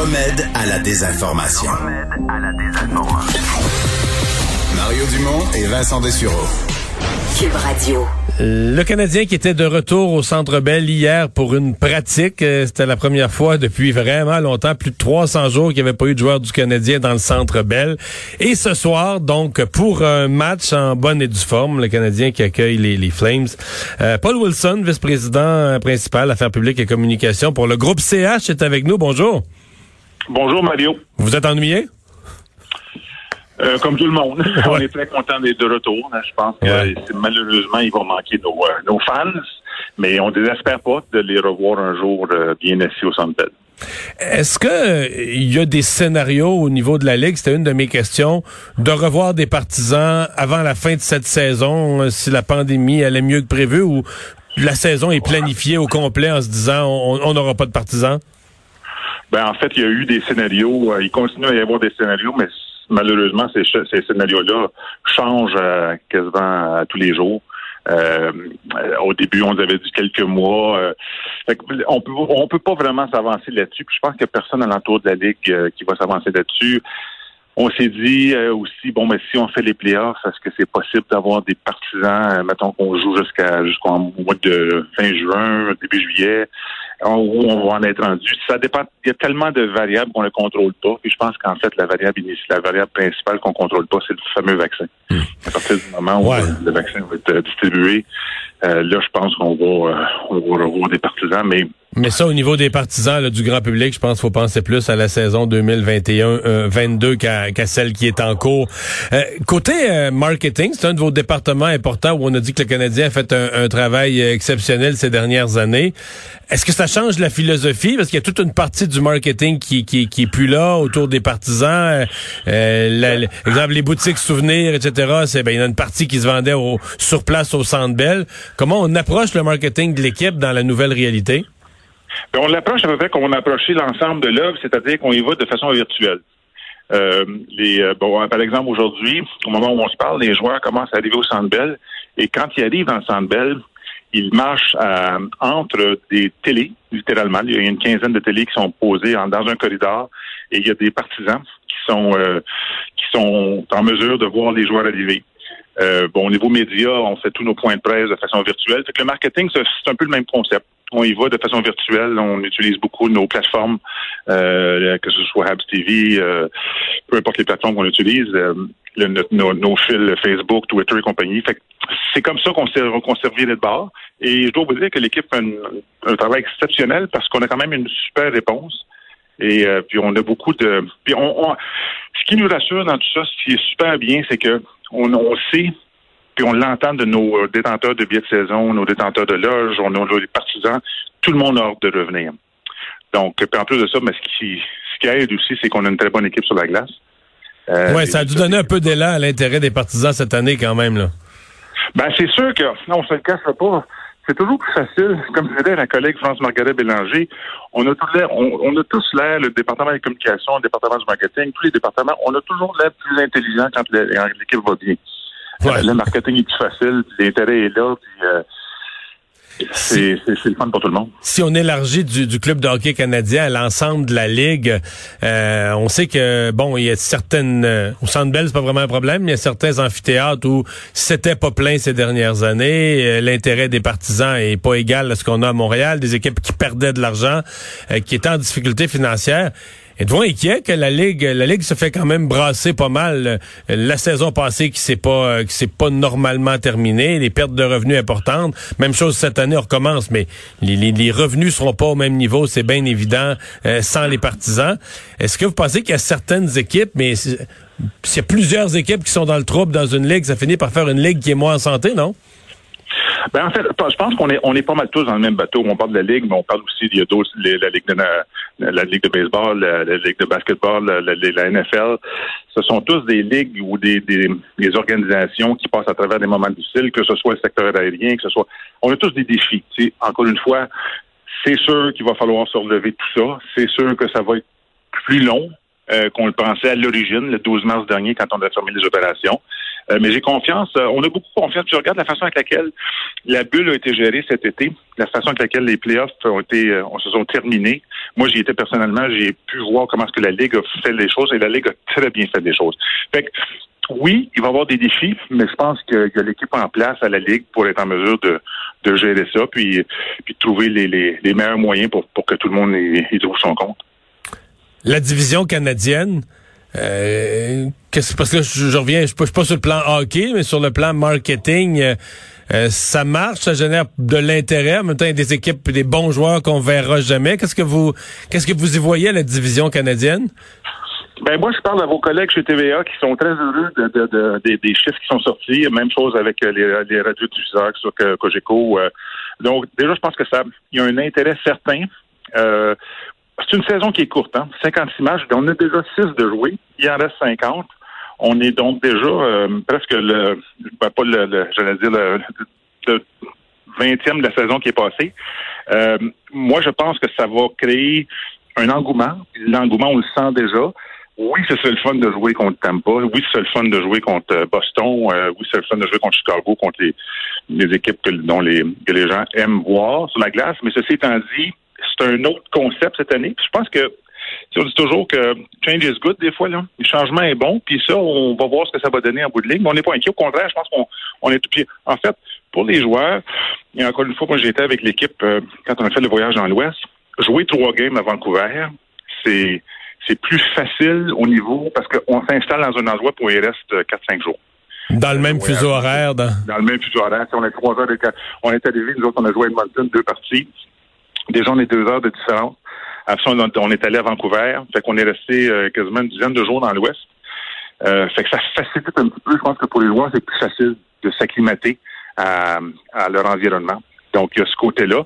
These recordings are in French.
Remède à la désinformation. Mario Dumont et Vincent Dessureau. Cube Radio. Le Canadien qui était de retour au Centre Bell hier pour une pratique, euh, c'était la première fois depuis vraiment longtemps, plus de 300 jours qu'il n'y avait pas eu de joueur du Canadien dans le Centre Bell. Et ce soir, donc, pour un match en bonne et due forme, le Canadien qui accueille les, Flames. Euh, Paul Wilson, vice-président euh, principal Affaires publiques et communications pour le groupe CH, est avec nous. Bonjour. Bonjour Mario. Vous êtes ennuyé? Euh, comme tout le monde. On est très content d'être de retour. Je pense que malheureusement, il va manquer nos, euh, nos, fans, mais on ne désespère pas de les revoir un jour euh, bien assis au centre belle. Est-ce que il y a des scénarios au niveau de la Ligue, c'était une de mes questions, de revoir des partisans avant la fin de cette saison, si la pandémie allait mieux que prévu, ou la saison est planifiée au complet en se disant on n'aura pas de partisans? Ben, en fait, il y a eu des scénarios. il continue à y avoir des scénarios, mais malheureusement, ces, ces scénarios-là changent euh, quasiment à tous les jours. Euh, au début, on avait dit quelques mois. Euh, on peut on peut pas vraiment s'avancer là-dessus. je pense qu'il n'y a personne à l'entour de la ligue qui va s'avancer là-dessus. On s'est dit aussi, bon, mais si on fait les playoffs, est-ce que c'est possible d'avoir des partisans, mettons qu'on joue jusqu'à jusqu'au mois de fin juin, début juillet, où on va en être rendu. Ça dépend. Il y a tellement de variables qu'on ne contrôle pas. Puis je pense qu'en fait, la variable la variable principale qu'on contrôle pas, c'est le fameux vaccin. Hmm. À partir du moment où le vaccin va être distribué, euh, là, je pense qu'on va, euh, on va revoir des partisans, mais mais ça, au niveau des partisans du grand public, je pense qu'il faut penser plus à la saison 2021-22 euh, qu'à celle qui est en cours. Euh, côté euh, marketing, c'est un de vos départements importants où on a dit que le Canadien a fait un, travail exceptionnel ces dernières années. Est-ce que ça change la philosophie? Parce qu'il y a toute une partie du marketing qui, qui, qui est plus là autour des partisans. Euh, exemple, les boutiques souvenirs, etc. C'est ben, il y a une partie qui se vendait sur place au Centre Bell. Comment on approche le marketing de l'équipe dans la nouvelle réalité? on l'approche à peu près comme on a l'ensemble de l'œuvre, c'est-à-dire qu'on y va de façon virtuelle. Euh, euh, bon, par exemple, aujourd'hui, au moment où on se parle, les joueurs commencent à arriver au Centre Bell et quand ils arrivent dans le Centre Bell, ils marchent euh, entre des télés, littéralement. Il y a une quinzaine de télés qui sont posées dans un corridor et il y a des partisans qui sont qui sont en mesure de voir les joueurs arriver. bon, au niveau média, on fait tous nos points de presse de façon virtuelle. Fait que le marketing, c'est un peu le même concept on y va de façon virtuelle. On utilise beaucoup nos plateformes, euh, que ce soit Habs TV, euh, peu importe les plateformes qu'on utilise, euh, nos, fils Facebook, Twitter et compagnie. Fait c'est comme ça qu'on s'est reconservé de bord. Et je dois vous dire que l'équipe fait un, travail exceptionnel parce qu'on a quand même une super réponse. Et puis on a beaucoup de. Puis on, ce qui nous rassure dans tout ça, ce qui est super bien, c'est que on, on sait puis on l'entend de nos euh, détenteurs de billets de saison, nos détenteurs de loges, on a les partisans, tout le monde a hâte de revenir. Donc, puis en plus de ça, mais ce qui, ce qui aide aussi, c'est qu'on a une très bonne équipe sur la glace. Euh, oui, ça a dû donner un peu d'élan à l'intérêt des partisans cette année quand même. Là. Ben, c'est sûr que, non, on se le cache pas. C'est toujours plus facile, comme disait la collègue France-Margaret Bélanger, on a, tous l'air, on, a tous l'air, le département de la communication, le département du marketing, tous les départements, on a toujours l'air plus intelligent quand l'équipe va bien. Le marketing est plus facile, l'intérêt est là, puis euh, c'est le fun pour tout le monde. Si on élargit du, du club de hockey canadien à l'ensemble de la ligue, euh, on sait que bon, il y a certaines euh, au Centre Bell, c'est pas vraiment un problème, mais il y a certains amphithéâtres où c'était pas plein ces dernières années, euh, l'intérêt des partisans est pas égal à ce qu'on a à Montréal, des équipes qui perdaient de l'argent, qui étaient en difficulté financière. Êtes-vous inquiet que la ligue, la ligue se fait quand même brasser pas mal euh, la saison passée qui s'est pas, euh, qui s'est pas normalement terminée, les pertes de revenus importantes. Même chose cette année, on recommence, mais les, les, les revenus seront pas au même niveau, c'est bien évident, euh, sans les partisans. Est-ce que vous pensez qu'il y a certaines équipes, mais s'il y a plusieurs équipes qui sont dans le trouble dans une ligue, ça finit par faire une ligue qui est moins en santé, non? Ben en fait, je pense qu'on est on est pas mal tous dans le même bateau. On parle de la ligue, mais on parle aussi il la ligue de la, ligue de baseball, la, ligue de basketball, la, la, NFL. Ce sont tous des ligues ou des, des, des, organisations qui passent à travers des moments difficiles, que ce soit le secteur aérien, que ce soit. On a tous des défis. Encore une fois, c'est sûr qu'il va falloir se relever tout ça. C'est sûr que ça va être plus long euh, qu'on le pensait à l'origine, le 12 mars dernier, quand on a fermé les opérations. Euh, mais j'ai confiance, euh, on a beaucoup confiance. Tu regardes la façon avec laquelle la bulle a été gérée cet été, la façon avec laquelle les playoffs ont été, on se sont terminés. Moi, j'y étais personnellement, j'ai pu voir comment est-ce que la Ligue a fait les choses et la Ligue a très bien fait les choses. Fait que, oui, il va y avoir des défis, mais je pense qu'il y a l'équipe en place à la Ligue pour être en mesure de, de gérer ça, puis, puis trouver les, meilleurs moyens pour, pour que tout le monde y trouve son compte. La division canadienne, euh, parce que je, reviens, je suis pas, sur le plan hockey, mais sur le plan marketing, euh, euh, ça marche, ça génère de l'intérêt. En même temps, il y a des équipes, des bons joueurs qu'on verra jamais. Qu'est-ce que vous, qu'est-ce que vous y voyez à la division canadienne? Ben moi, je parle à vos collègues chez TVA qui sont très heureux de, des chiffres qui sont sortis. Même chose avec les, les radiodiffuseurs sur Cogeco. donc déjà, je pense que ça, il y a un intérêt certain. Euh, c'est une saison qui est courte, hein? 56 matchs. On a déjà 6 de jouer. Il en reste 50. On est donc déjà euh, presque le, ben, pas le, le j'allais dire le, le, 20e de la saison qui est passée. Euh, moi, je pense que ça va créer un engouement. L'engouement, on le sent déjà. Oui, c'est le fun de jouer contre Tampa. Oui, c'est le fun de jouer contre euh, Boston. oui, c'est le fun de jouer contre Chicago, contre les, les équipes que, dont les, que les gens aiment voir sur la glace. Mais ceci étant dit, c'est un autre concept cette année. je pense que on dit toujours que change is good des fois. Là. Le changement est bon, puis ça, on va voir ce que ça va donner en bout de ligne. Mais on n'est pas inquiet. Au contraire, je pense qu'on on est tout pied. En fait, pour les joueurs, et encore une fois, moi j'étais avec l'équipe euh, quand on a fait le voyage dans l'Ouest. Jouer trois games à Vancouver, c'est c'est plus facile au niveau parce qu'on s'installe dans un endroit où il reste 4-5 jours. Dans le même fuseau horaire. Dans... dans le même fuseau horaire. on est trois heures de On est arrivé, nous autres, on a joué à Edmonton, deux parties. Déjà, on est deux heures de différence. Après on est allé à Vancouver. Fait qu'on est resté euh, quasiment une dizaine de jours dans l'Ouest. Euh, fait que ça facilite un petit peu. Je pense que pour les joueurs, c'est plus facile de s'acclimater à, leur environnement. Donc, il y a ce côté-là.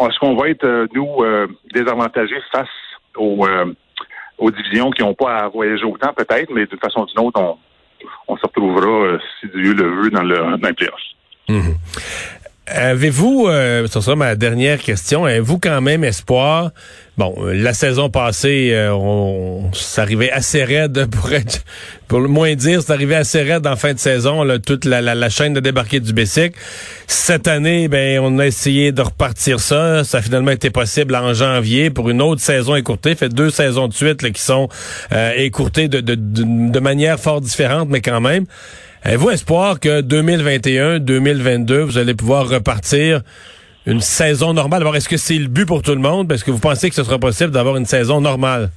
Est-ce qu'on va être, euh, nous, désavantagés face aux, aux divisions qui n'ont pas à voyager autant, peut-être, mais d'une façon ou d'une autre, on, on se retrouvera, si Dieu le veut, dans, le, dans les playoffs. Mm-hmm. Avez-vous, euh, ce sera ma dernière question, avez-vous quand même espoir? Bon, la saison passée, euh, on, ça arrivait assez raide pour être, pour le moins dire, c'est arrivé assez raide en fin de saison, là, toute la, la, chaîne de débarquer du Bessic. Cette année, ben, on a essayé de repartir ça. Ça a finalement été possible en janvier pour une autre saison écourtée. Fait deux saisons de suite là, qui sont euh, écourtées de, de, de manière fort différente, mais quand même. Avez-vous espoir que 2021-2022, vous allez pouvoir repartir une saison normale? Alors, est-ce que c'est le but pour tout le monde? Est-ce que vous pensez que ce sera possible d'avoir une saison normale?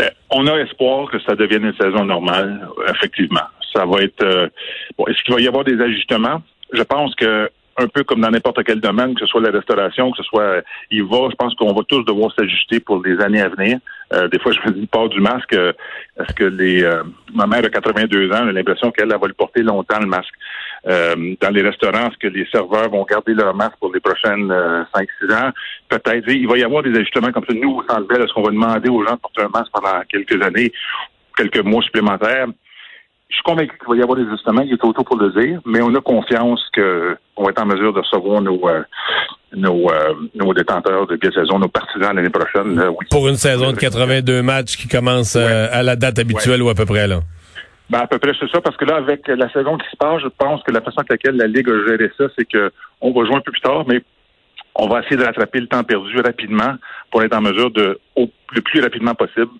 Euh, on a espoir que ça devienne une saison normale, effectivement. Ça va être. Euh, bon, est-ce qu'il va y avoir des ajustements? Je pense que un peu comme dans n'importe quel domaine, que ce soit la restauration, que ce soit il va, je pense qu'on va tous devoir s'ajuster pour les années à venir. Euh, des fois, je me dis, port du masque, euh, est-ce que les euh, ma mère a 82 ans, a l'impression qu'elle va le porter longtemps, le masque? dans les restaurants, est-ce que les serveurs vont garder leur masque pour les prochaines 5-6 ans? Peut-être. Il va y avoir des ajustements comme ça. Nous, au Centre est-ce qu'on va demander aux gens de porter un masque pendant quelques années, quelques mois supplémentaires? je suis convaincu qu'il va y avoir des ajustements. Il est trop tôt pour le dire, mais on a confiance qu'on va être en mesure de recevoir nos, euh, nos, euh, nos détenteurs de billets saison, nos partisans l'année prochaine. oui. Pour une saison de 82 matchs qui commence euh, à la date habituelle ou à peu près, là? Ben, à peu près, c'est ça, parce que là, avec la saison qui se passe, je pense que la façon avec laquelle la Ligue a géré ça, c'est que on va jouer un peu plus tard, mais on va essayer de rattraper le temps perdu rapidement pour être en mesure de, au, le plus rapidement possible,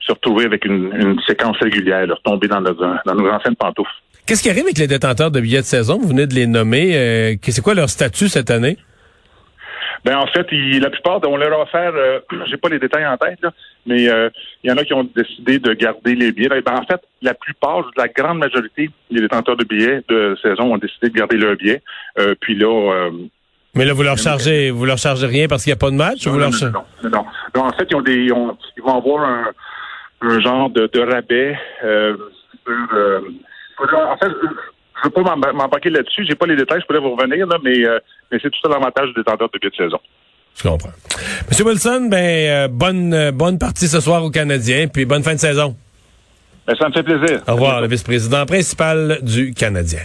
se retrouver avec une, séquence régulière, leur tomber dans, nos, dans nos anciennes pantoufles. Qu'est-ce qui arrive avec les détenteurs de billets de saison? Vous venez de les nommer. Euh, c'est quoi leur statut cette année? Ben en fait, la plupart, on leur a offert, euh, j'ai pas les détails en tête, là, mais euh, il y en a qui ont décidé de garder les billets. Ben, en fait, la plupart, la grande majorité des détenteurs de billets de saison ont décidé de garder leurs billets. Euh, puis là, mais là, vous leur chargez, vous leur chargez rien parce qu'il n'y a pas de match? Non, vous non, non, non, En fait, ils ont des, ils vont avoir un, un genre de, de rabais euh, sur. Euh, en fait, je veux pas m'embarquer là-dessus. J'ai pas les détails, je pourrais vous revenir, là, mais, euh, mais c'est tout ça l'avantage du détenteur de but de saison. Je comprends. Monsieur Wilson, ben euh, bonne euh, bonne partie ce soir aux Canadiens, puis bonne fin de saison. Ben, ça me fait plaisir. Au revoir, le vice-président principal du Canadien.